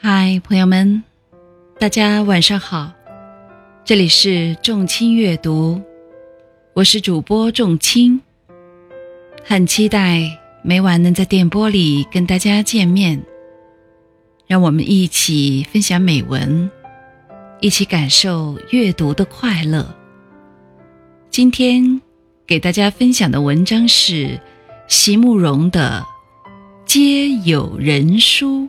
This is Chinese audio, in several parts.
嗨，朋友们，大家晚上好，这里是众卿阅读，我是主播众卿，很期待每晚能在电波里跟大家见面，让我们一起分享美文，一起感受阅读的快乐。今天给大家分享的文章是席慕容的《皆有人书》。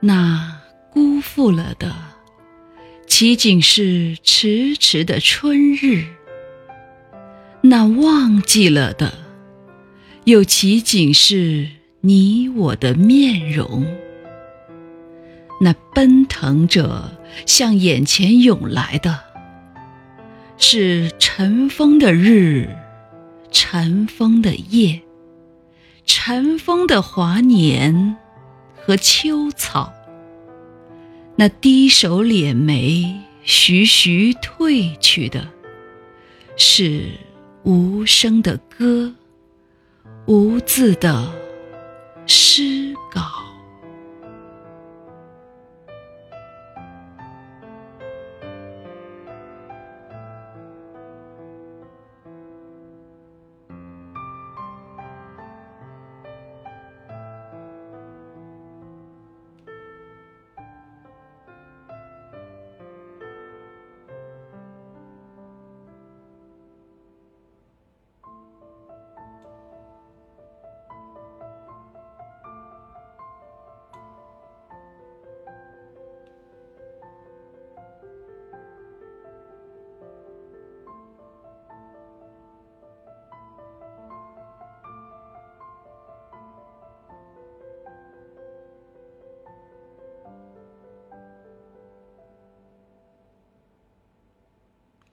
那辜负了的，岂仅是迟迟的春日；那忘记了的，又岂仅是你我的面容？那奔腾着向眼前涌来的，是尘封的日，尘封的夜，尘封的华年。和秋草，那低首敛眉、徐徐褪去的，是无声的歌，无字的诗稿。